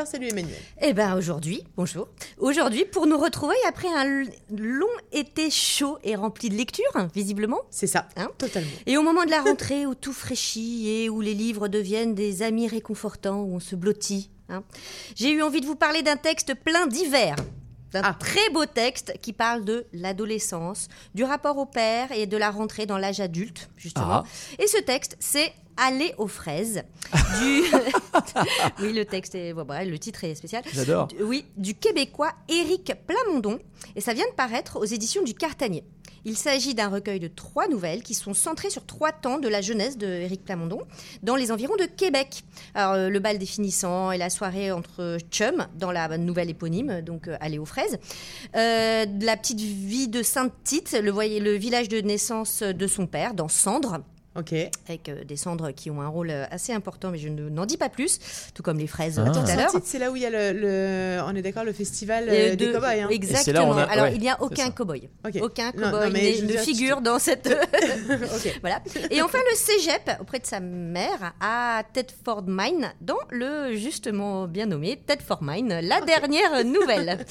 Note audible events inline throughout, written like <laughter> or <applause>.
Alors salut Emmanuel. Eh ben aujourd'hui, bonjour. Aujourd'hui, pour nous retrouver après un long été chaud et rempli de lectures, hein, visiblement. C'est ça, Hein totalement. Et au moment de la <laughs> rentrée où tout fraîchit et où les livres deviennent des amis réconfortants, où on se blottit, hein, j'ai eu envie de vous parler d'un texte plein d'hiver. D'un Ah. très beau texte qui parle de l'adolescence, du rapport au père et de la rentrée dans l'âge adulte, justement. Ah. Et ce texte, c'est Aller aux fraises. <laughs> du... <laughs> oui, le texte est. bon, bref, le titre est spécial. J'adore. Du- Oui, du Québécois Éric Plamondon. Et ça vient de paraître aux éditions du Cartanier. Il s'agit d'un recueil de trois nouvelles qui sont centrées sur trois temps de la jeunesse de Éric Plamondon dans les environs de Québec. Alors, euh, le bal des finissants et la soirée entre chums dans la nouvelle éponyme, donc euh, Aller aux fraises. Euh, la petite vie de Sainte-Tite, le, le village de naissance de son père, dans Cendres Avec euh, des cendres qui ont un rôle euh, assez important, mais je ne- n'en dis pas plus, tout comme les fraises euh, Ah. tout Attends, à l'heure. C'est là où il y a le, le- on est d'accord, le festival Euh, euh, de- des cow-boys. Hein. Exactement. A- Alors, ouais, il n'y a aucun cow-boy. Aucun cow-boy mais ne- figure dans cette. <laughs> Voilà. Et enfin, le cégep, auprès de sa mère, à Tedford Mine, dans le justement bien nommé Tedford Mine, la dernière nouvelle. <laughs>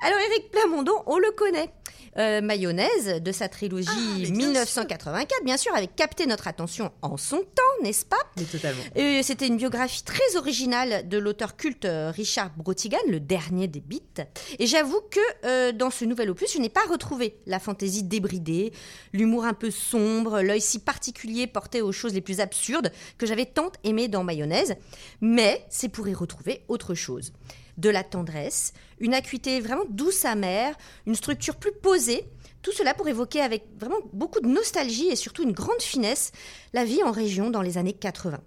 Alors, Éric Plamondon, on le connaît. Euh, mayonnaise de sa trilogie Ah, mais bien 1984, bien sûr, avait capté notre attention en son temps, n'est-ce pas Mais totalement. C'était une biographie très originale de l'auteur culte euh, Richard Brotigan, le dernier des Beats. Et j'avoue que euh, dans ce nouvel opus, je n'ai pas retrouvé la fantaisie débridée, l'humour un peu sombre, l'œil si particulier porté aux choses les plus absurdes que j'avais tant aimé dans Mayonnaise. Mais c'est pour y retrouver autre chose. De la tendresse, une acuité vraiment douce amère, une structure plus posée. Tout cela pour évoquer avec vraiment beaucoup de nostalgie et surtout une grande finesse la vie en région dans les années 80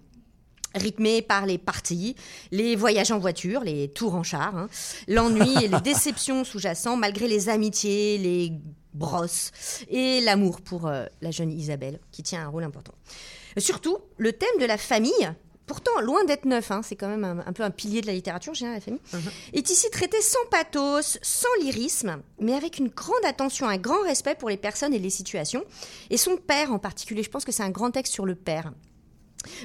rythmé par les parties, les voyages en voiture, les tours en char, hein, l'ennui et les <laughs> déceptions sous-jacents, malgré les amitiés, les brosses et l'amour pour euh, la jeune Isabelle, qui tient un rôle important. Surtout, le thème de la famille, pourtant loin d'être neuf, hein, c'est quand même un, un peu un pilier de la littérature générale, la famille, est ici traité sans pathos, sans lyrisme, mais avec une grande attention, un grand respect pour les personnes et les situations, et son père en particulier. Je pense que c'est un grand texte sur le père.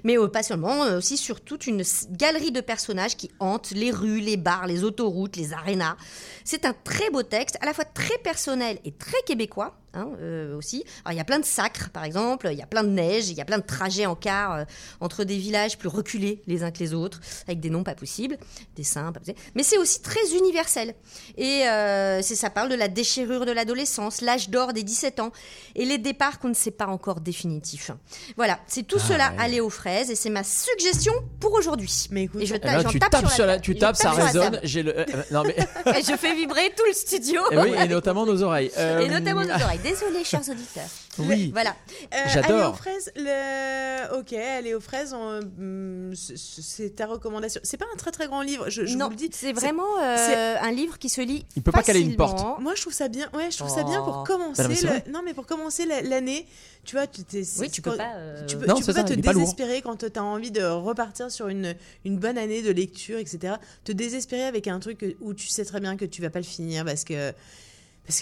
Mais euh, pas seulement, euh, aussi sur toute une galerie de personnages qui hantent les rues, les bars, les autoroutes, les arénas. C'est un très beau texte, à la fois très personnel et très québécois hein, euh, aussi. Alors il y a plein de sacres, par exemple, il y a plein de neige, il y a plein de trajets en car euh, entre des villages plus reculés les uns que les autres, avec des noms pas possibles, des saints pas possibles. Mais c'est aussi très universel. Et euh, c'est ça parle de la déchirure de l'adolescence, l'âge d'or des 17 ans, et les départs qu'on ne sait pas encore définitifs. Voilà, c'est tout Ah cela ouais. aller aux fraises, et c'est ma suggestion pour aujourd'hui. Mais écoute, et je Eh ta- ben, tu tape tapes sur la, table. tu tapes, ça tape la résonne. le, euh, euh, non mais <laughs> Et je fais vibrer tout le studio. et oui, et notamment nos oreilles. Euh, Et notamment nos oreilles. Désolée, chers <laughs> auditeurs. Oui. Voilà. Euh, J'adore. Aller aux fraises, le... ok, aller aux fraises, on- c- c'est ta recommandation. C'est pas un très très grand livre, je, je non, vous le dis. c'est vraiment euh, un livre qui se lit. Il peut pas caler une porte. Moi, je trouve ça bien. Ouais, je trouve ça bien pour Oh. commencer. Non, mais c'est le- vrai. Non, mais pour commencer la- l'année, tu vois, tu t'es. Oui, tu peux pas. euh, Tu peux, Non, tu peux pas ça, te pas désespérer quand tu as envie de repartir sur une, une bonne année de lecture, etc. Te désespérer avec un truc où tu sais très bien que tu vas pas le finir parce que.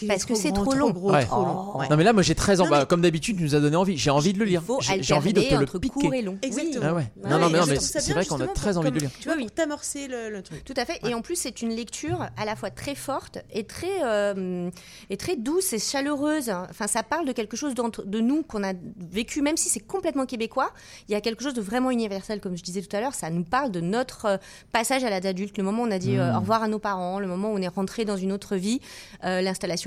Parce, que c'est trop long. gros, Ouais. trop Oh. long. Ouais. Non mais là moi j'ai très envie, Non, mais- comme d'habitude tu nous as donné envie. J'ai envie de le lire. J'ai envie de te le piquer. court et long. Exactement. Ah ouais. Ouais, Non non mais, c'est vrai qu'on a très envie de le lire. Tu vois, Oui, pour t'amorcer le, le truc. Tout à fait. Et en plus, c'est une lecture à la fois très forte et très, euh, et très douce et chaleureuse. Enfin, ça parle de quelque chose de nous qu'on a vécu, même si c'est complètement québécois. Il y a quelque chose de vraiment universel, comme je disais tout à l'heure. Ça nous parle de notre euh, passage à l'âge adulte, le moment où on a dit euh, au revoir à nos parents, le moment où on est rentré dans une autre vie, euh,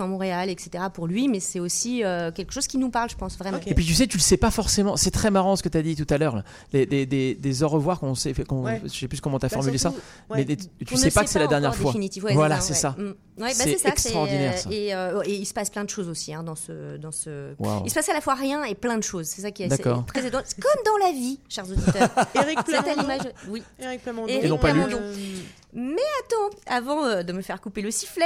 à Montréal, etc. pour lui. Mais c'est aussi euh, quelque chose qui nous parle, je pense, vraiment. Et puis tu sais, tu le sais pas forcément. C'est très marrant ce que tu as dit tout à l'heure. Des, des, des, des au revoir qu'on sait, qu'on, Ouais. je sais plus comment tu as Bah, formulé ça. ouais. Mais des- tu sais pas que c'est la dernière fois. Ouais, voilà, c'est ça. ça. Mm. Ouais, bah, C'est ça, extraordinaire, c'est- ça. Et, euh, et il se passe plein de choses aussi hein, dans ce, dans ce. Il se passe à la fois rien et plein de choses. C'est ça qui est, c'est très étonnant. C'est comme dans la vie, chers auditeurs. <laughs> Eric Plamondon. Oui. Eric Plamondon. Et non pas lui. Mais attends, avant euh, de me faire couper le sifflet,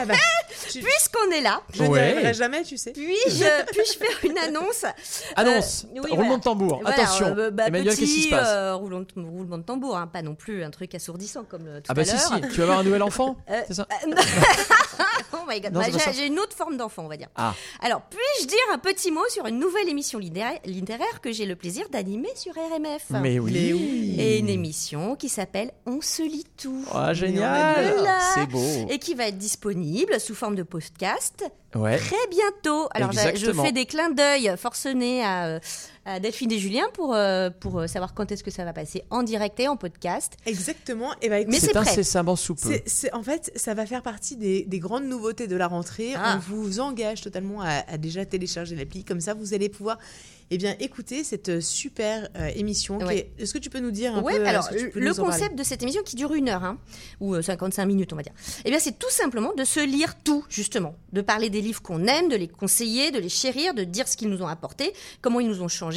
Ah bah, <laughs> Puisqu'on est là, je n'y Ouais. arriverai jamais, tu sais. puis-je <laughs> puis faire une annonce Annonce, Euh, oui, roulement voilà. de tambour. Voilà, Attention, euh, bah, Emmanuel, qu'est-ce qui petit, se passe euh, roulement, de, roulement de tambour, hein, pas non plus un truc assourdissant comme euh, tout Ah bah à si, si, tu vas avoir un nouvel enfant <laughs> Euh, C'est ça <laughs> oh my god, Non, Bah, j'ai une autre forme d'enfant, on va dire. Ah, Alors, puis-je dire un petit mot sur une nouvelle émission littéraire, que j'ai le plaisir d'animer sur RMF mais oui. Mais oui. Et une émission qui s'appelle On se lit tout. Ah, génial Voilà. C'est beau Et qui va être disponible sous forme de podcast Ouais. très bientôt. Alors, je- fais des clins d'œil forcenés à, euh, à Delphine et Julien pour, euh, pour euh, savoir quand est-ce que ça va passer en direct et en podcast. Exactement. Et bah, écoute, Mais c'est incessamment sous peu. C'est, c'est- en fait, ça va faire partie des, des grandes nouveautés de la rentrée. Ah. On vous engage totalement à, à déjà télécharger l'appli. Comme ça, vous allez pouvoir eh bien, écouter cette euh, super euh, émission. qui est- Est-ce que tu peux nous dire un Ouais, peu euh, alors ce le concept de cette émission qui dure une heure, hein, ou euh, 55 minutes, on va dire, eh bien c'est tout simplement de se lire tout, justement, de parler des livres qu'on aime, de les conseiller, de les chérir, de dire ce qu'ils nous ont apporté, comment ils nous ont changé.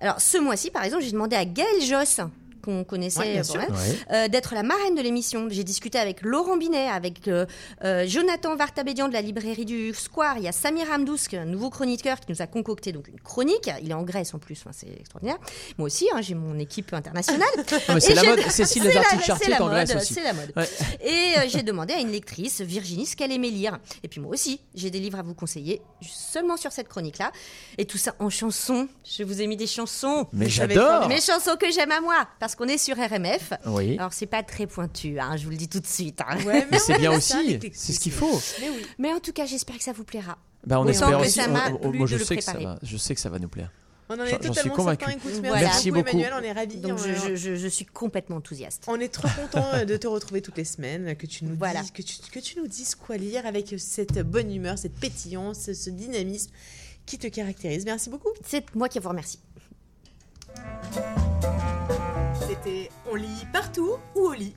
Alors ce mois-ci, par exemple, j'ai demandé à Gaëlle Josse qu'on connaissait Ouais, euh, Ouais. euh, d'être la marraine de l'émission. J'ai discuté avec Laurent Binet, avec euh, euh, Jonathan Vartabédian de la librairie du Square. Il y a Samir Hamdousk, un nouveau chroniqueur qui nous a concocté donc une chronique. Il est en Grèce en plus, enfin, c'est extraordinaire. Moi aussi, hein, j'ai mon équipe internationale. <laughs> C'est Et la j'ai- mode. Cécile c'est la- Lagarty c'est Chartier la est en Grèce mode, aussi. C'est la mode. Ouais. Et euh, j'ai demandé à une lectrice, Virginie, ce qu'elle aimait lire. Et puis moi aussi, j'ai des livres à vous conseiller seulement sur cette chronique-là. Et tout ça en chansons. Je vous ai mis des chansons. Mais j'adore Mes chansons que j'aime à moi, parce qu'on est sur RMF. Oui. Alors c'est pas très pointu, hein, je vous le dis tout de suite. hein. Ouais, Mais c'est bien aussi, c'est ce qu'il faut. Mais oui. Mais en tout cas, j'espère que ça vous plaira. Bah, on Oui, espère aussi. on- on- moi, je sais que ça va. Je sais que ça va nous plaire. On en est totalement convaincu. certain. Écoute, merci, Voilà. Merci beaucoup. Emmanuel, on est ravis. Donc on, je, je- je- je suis complètement enthousiaste. on est trop content de te retrouver toutes les semaines, que tu nous Voilà. dises, que tu, que tu nous dises quoi lire avec cette bonne humeur, cette pétillance, ce, ce dynamisme qui te caractérise. Merci beaucoup. C'est moi qui vous remercie. On lit partout ou au lit?